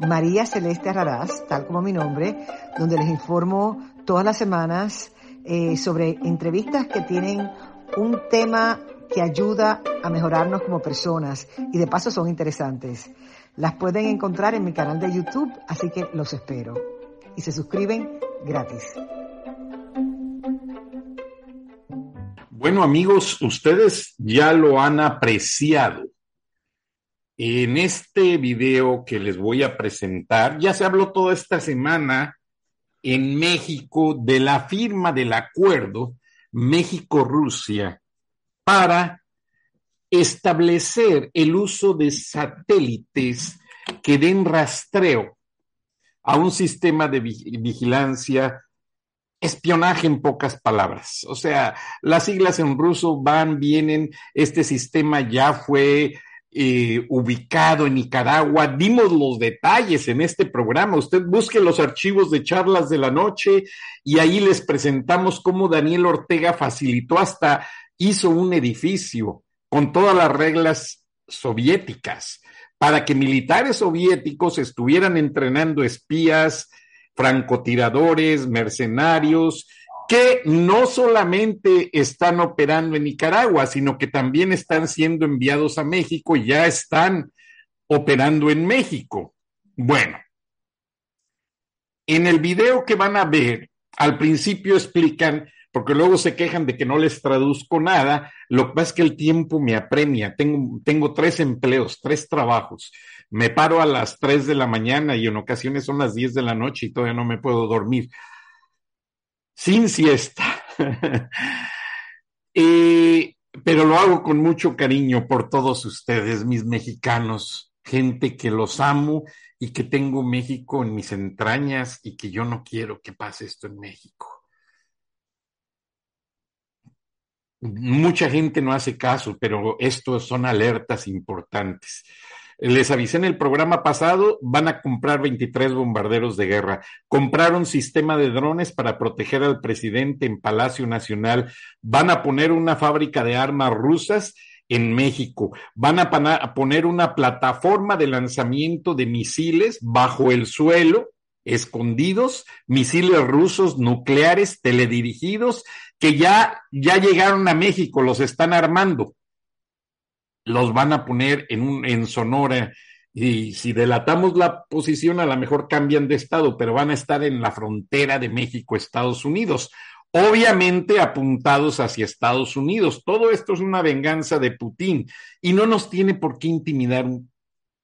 María Celeste Raraz, tal como mi nombre, donde les informo todas las semanas eh, sobre entrevistas que tienen un tema que ayuda a mejorarnos como personas y de paso son interesantes. Las pueden encontrar en mi canal de YouTube, así que los espero. Y se suscriben gratis. Bueno amigos, ustedes ya lo han apreciado. En este video que les voy a presentar, ya se habló toda esta semana en México de la firma del acuerdo México-Rusia para establecer el uso de satélites que den rastreo a un sistema de vigilancia espionaje en pocas palabras. O sea, las siglas en ruso van, vienen, este sistema ya fue eh, ubicado en Nicaragua. Dimos los detalles en este programa. Usted busque los archivos de charlas de la noche y ahí les presentamos cómo Daniel Ortega facilitó hasta hizo un edificio con todas las reglas soviéticas para que militares soviéticos estuvieran entrenando espías, francotiradores, mercenarios, que no solamente están operando en Nicaragua, sino que también están siendo enviados a México y ya están operando en México. Bueno, en el video que van a ver, al principio explican, porque luego se quejan de que no les traduzco nada, lo que pasa es que el tiempo me apremia, tengo, tengo tres empleos, tres trabajos me paro a las 3 de la mañana y en ocasiones son las 10 de la noche y todavía no me puedo dormir. Sin siesta. pero lo hago con mucho cariño por todos ustedes, mis mexicanos, gente que los amo y que tengo México en mis entrañas y que yo no quiero que pase esto en México. Mucha gente no hace caso, pero esto son alertas importantes. Les avisé en el programa pasado, van a comprar 23 bombarderos de guerra. Compraron sistema de drones para proteger al presidente en Palacio Nacional. Van a poner una fábrica de armas rusas en México. Van a poner una plataforma de lanzamiento de misiles bajo el suelo, escondidos, misiles rusos nucleares teledirigidos que ya, ya llegaron a México, los están armando los van a poner en, un, en Sonora y si delatamos la posición, a lo mejor cambian de estado, pero van a estar en la frontera de México-Estados Unidos, obviamente apuntados hacia Estados Unidos. Todo esto es una venganza de Putin y no nos tiene por qué intimidar un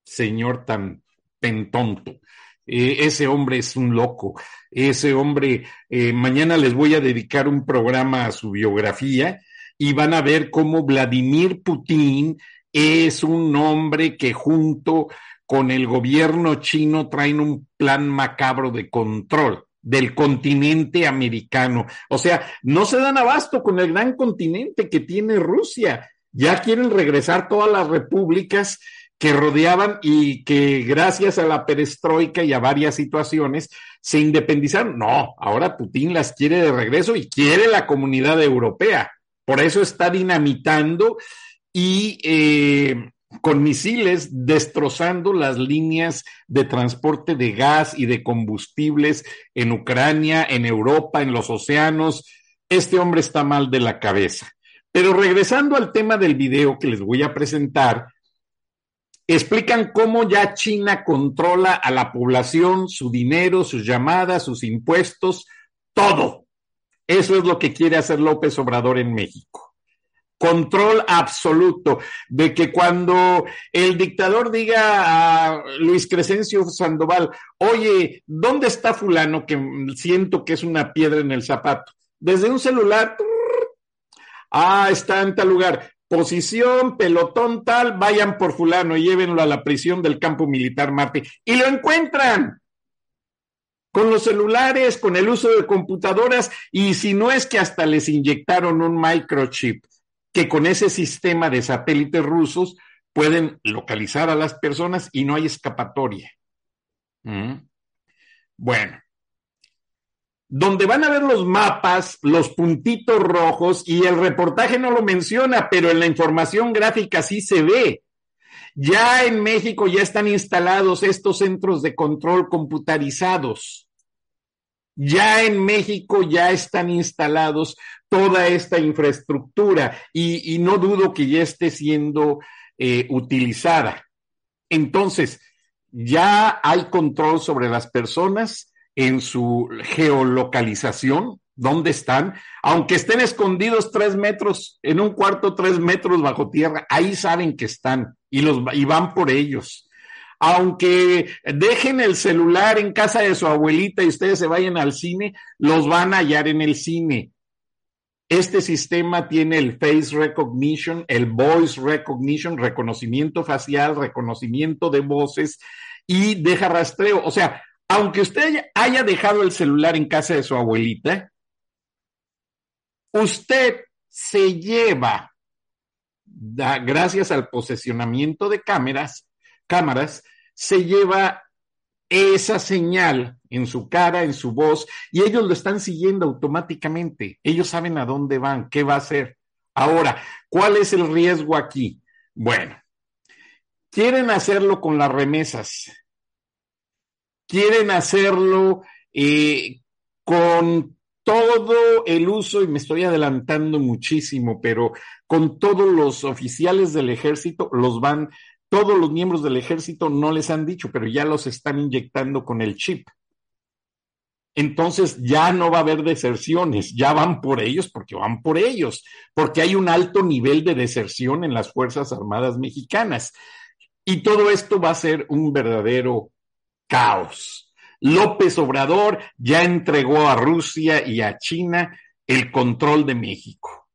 señor tan pentonto. Eh, ese hombre es un loco. Ese hombre, eh, mañana les voy a dedicar un programa a su biografía y van a ver cómo Vladimir Putin es un hombre que junto con el gobierno chino traen un plan macabro de control del continente americano. O sea, no se dan abasto con el gran continente que tiene Rusia. Ya quieren regresar todas las repúblicas que rodeaban y que gracias a la perestroika y a varias situaciones se independizaron. No, ahora Putin las quiere de regreso y quiere la comunidad europea. Por eso está dinamitando y eh, con misiles destrozando las líneas de transporte de gas y de combustibles en Ucrania, en Europa, en los océanos. Este hombre está mal de la cabeza. Pero regresando al tema del video que les voy a presentar, explican cómo ya China controla a la población, su dinero, sus llamadas, sus impuestos, todo. Eso es lo que quiere hacer López Obrador en México control absoluto de que cuando el dictador diga a Luis Crescencio Sandoval, oye, ¿dónde está fulano que siento que es una piedra en el zapato? Desde un celular, ah, está en tal lugar, posición, pelotón tal, vayan por fulano y llévenlo a la prisión del campo militar Marte y lo encuentran. con los celulares, con el uso de computadoras y si no es que hasta les inyectaron un microchip que con ese sistema de satélites rusos pueden localizar a las personas y no hay escapatoria. ¿Mm? Bueno, donde van a ver los mapas, los puntitos rojos, y el reportaje no lo menciona, pero en la información gráfica sí se ve. Ya en México ya están instalados estos centros de control computarizados. Ya en México ya están instalados toda esta infraestructura y, no dudo que ya esté siendo eh, utilizada. Entonces, ya hay control sobre las personas en su geolocalización, dónde están, aunque estén escondidos tres metros, en un cuarto tres metros bajo tierra, ahí saben que están y, los, y van por ellos aunque dejen el celular en casa de su abuelita y ustedes se vayan al cine, los van a hallar en el cine. Este sistema tiene el face recognition, el voice recognition, reconocimiento facial, reconocimiento de voces y deja rastreo. O sea, aunque usted haya dejado el celular en casa de su abuelita, usted se lleva, gracias al posesionamiento de cámaras, cámaras, se lleva esa señal en su cara, en su voz, y ellos lo están siguiendo automáticamente. Ellos saben a dónde van, qué va a hacer. Ahora, ¿cuál es el riesgo aquí? Bueno, quieren hacerlo con las remesas, quieren hacerlo eh, con todo el uso, y me estoy adelantando muchísimo, pero con todos los oficiales del ejército los van todos los miembros del ejército no les han dicho, pero ya los están inyectando con el chip. Entonces ya no va a haber deserciones, ya van por ellos porque van por ellos, porque hay un alto nivel de deserción en las Fuerzas Armadas mexicanas. Y todo esto va a ser un verdadero caos. López Obrador ya entregó a Rusia y a China el control de México.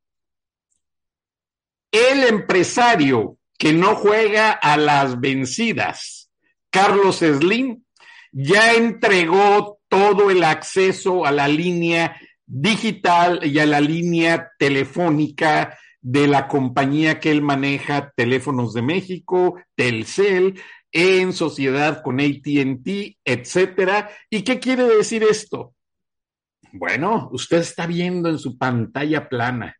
El empresario que no juega a las vencidas. Carlos Slim ya entregó todo el acceso a la línea digital y a la línea telefónica de la compañía que él maneja, Teléfonos de México, Telcel, en sociedad con ATT, etcétera. ¿Y qué quiere decir esto? Bueno, usted está viendo en su pantalla plana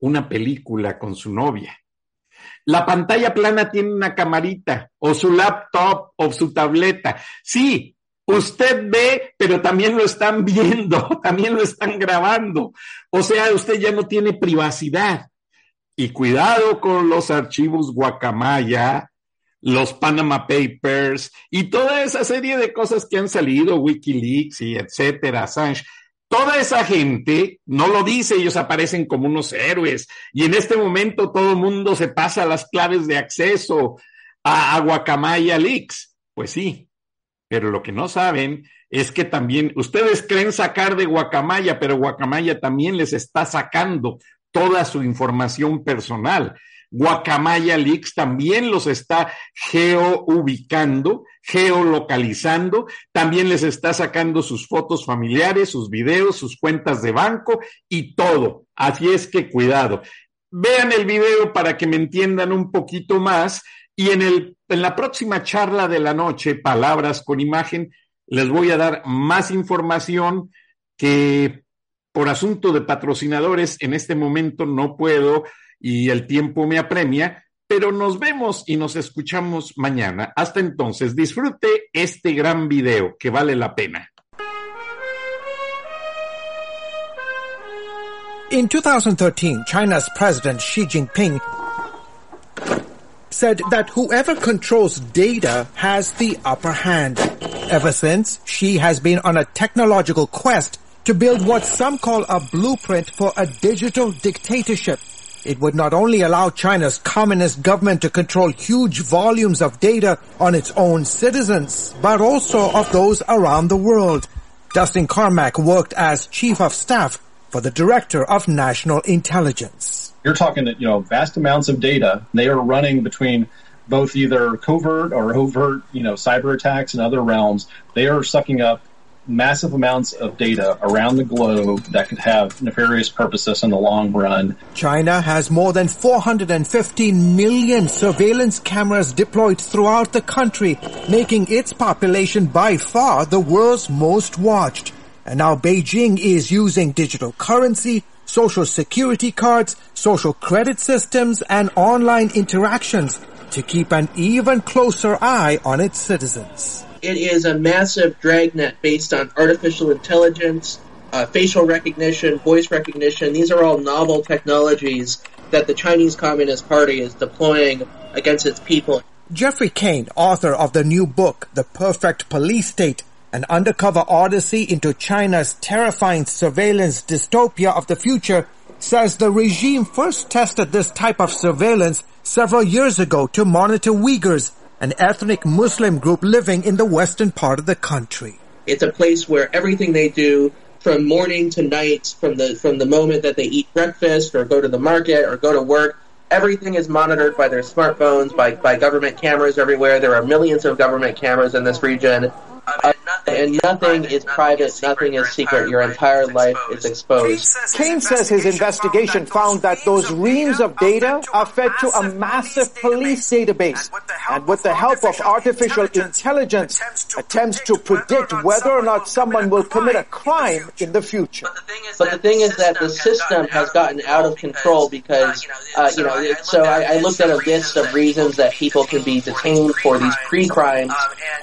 una película con su novia la pantalla plana tiene una camarita o su laptop o su tableta. Sí, usted ve, pero también lo están viendo, también lo están grabando. O sea, usted ya no tiene privacidad. Y cuidado con los archivos Guacamaya, los Panama Papers y toda esa serie de cosas que han salido, Wikileaks y etcétera, Assange. Toda esa gente no lo dice, ellos aparecen como unos héroes y en este momento todo el mundo se pasa las claves de acceso a, Guacamaya Leaks. Pues sí, pero lo que no saben es que también ustedes creen sacar de Guacamaya, pero Guacamaya también les está sacando toda su información personal. Guacamaya Leaks también los está geoubicando, geolocalizando, también les está sacando sus fotos familiares, sus videos, sus cuentas de banco y todo. Así es que cuidado. Vean el video para que me entiendan un poquito más y en, el, en la próxima charla de la noche, Palabras con Imagen, les voy a dar más información que por asunto de patrocinadores en este momento no puedo y el tiempo me apremia, pero nos vemos y nos escuchamos mañana. Hasta entonces, disfrute este gran video que vale la pena. In 2013, China's President Xi Jinping said that whoever controls data has the upper hand. Ever since, she has been on a technological quest to build what some call a blueprint for a digital dictatorship. It would not only allow China's communist government to control huge volumes of data on its own citizens, but also of those around the world. Dustin Carmack worked as chief of staff for the director of national intelligence. You're talking, that you know, vast amounts of data. They are running between both either covert or overt, you know, cyber attacks and other realms. They are sucking up massive amounts of data around the globe that could have nefarious purposes in the long run. China has more than 415 million surveillance cameras deployed throughout the country, making its population by far the world's most watched. And now Beijing is using digital currency, social security cards, social credit systems, and online interactions to keep an even closer eye on its citizens. It is a massive dragnet based on artificial intelligence, uh, facial recognition, voice recognition. These are all novel technologies that the Chinese Communist Party is deploying against its people. Jeffrey Kane, author of the new book, The Perfect Police State, an undercover odyssey into China's terrifying surveillance dystopia of the future, says the regime first tested this type of surveillance several years ago to monitor Uyghurs, an ethnic Muslim group living in the western part of the country. It's a place where everything they do from morning to night, from the from the moment that they eat breakfast or go to the market or go to work, everything is monitored by their smartphones, by, by government cameras everywhere. There are millions of government cameras in this region. Uh, and nothing is private, nothing is secret. Your entire life is exposed. Kane says his investigation found that those reams of data are fed to a massive police database. And with the help of artificial intelligence, attempts to predict whether or not someone will commit a crime in the future. But the thing is that the system has gotten out of control because, uh, you know, so I, I looked at a list of reasons that people can be detained for these pre-crimes,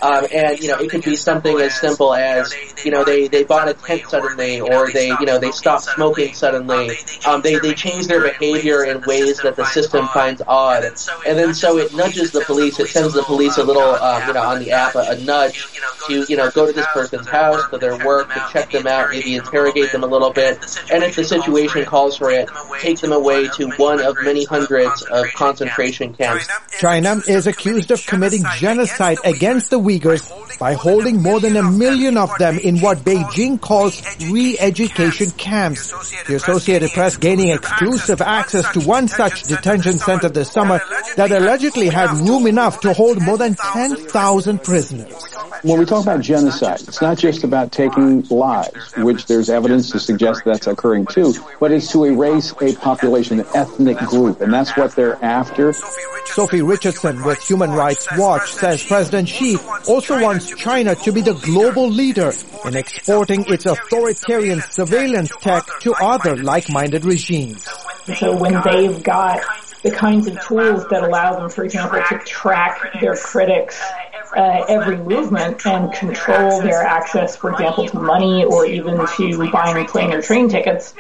um, and, you know, it could be something as simple as, you know, they, they bought a tent suddenly, or they, you know, they stopped smoking suddenly. Um, they, they change their behavior in ways that the system finds odd. And then so it nudges the police, it sends the police a little, um, you know, on the app, a, a nudge to, you know, go to this person's house, to their work, to check them out, maybe interrogate them a little bit. And if the situation calls for it, take them away to one of many hundreds of concentration camps. China is accused of committing genocide against the Uyghurs by holding more than a million of them in what Beijing calls re-education camps. The Associated Press gaining exclusive access to one such detention center this summer that allegedly had room enough to hold more than 10,000 prisoners. When we talk about genocide, it's not just about taking lives, which there's evidence to suggest that's occurring too, but it's to erase a population, an ethnic group, and that's what they're after. Sophie Richardson with Human Rights Watch says President Xi also wants China to be the global leader in exporting its authoritarian surveillance tech to other like-minded regimes. So when they've got the kinds of tools that allow them, for example, to track their critics uh, every movement and control their access, for example, to money or even to buying plane or train tickets.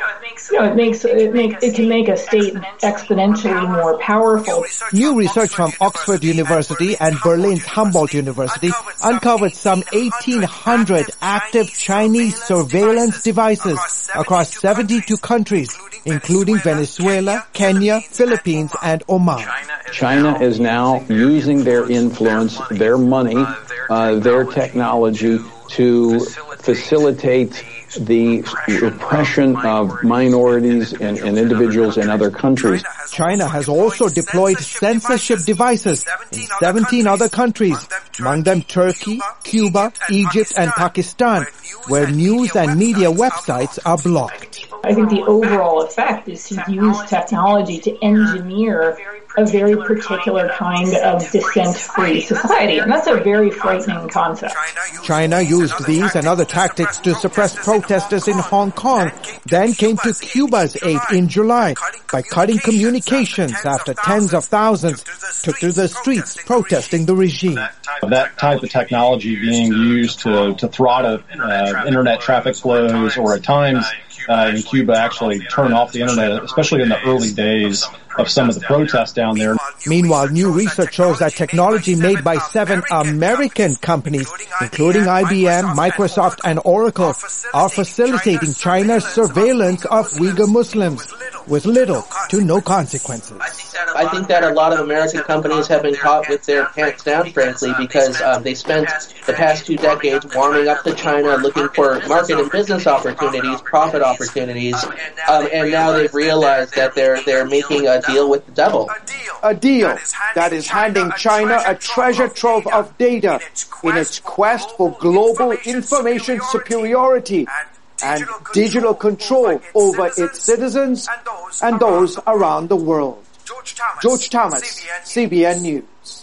You know, it makes it make it can make a state exponentially more powerful. New research from Oxford University and Berlin's Humboldt University uncovered some 1,800 active Chinese surveillance devices across 72 countries, including Venezuela, Kenya, Philippines, and Oman. China is now using their influence, their money, uh, their technology to facilitate the repression of minorities and, and, individuals in other countries. China has also deployed censorship devices in 17 other countries, among them Turkey, Cuba, Egypt, and Pakistan, where news and media websites are blocked. I think the overall effect is to use technology to engineer a very particular kind of dissent-free society, and that's a very frightening concept. China used these and other tactics to suppress protesters in Hong Kong, then came to Cuba's aid in July by cutting communications after tens of thousands took to the streets protesting the regime. That type of technology being used to, to throttle uh, internet traffic flows or at times uh, in Cuba actually turn off the internet, especially in the early days of some of the protests down there. Meanwhile, new research shows that technology made by seven American companies, including IBM, Microsoft, and Oracle, are facilitating China's surveillance of Uyghur Muslims. With little to no consequences. I think that a lot of American companies have been caught with their pants down, frankly, because um, they spent the past two decades warming up to China, looking for market and business opportunities, profit opportunities, um, and now they've realized that they're they're making a deal with the devil. A deal that is handing China a treasure trove of data in its quest for global information superiority and digital control over its citizens and those around the world. George Thomas, CBN News.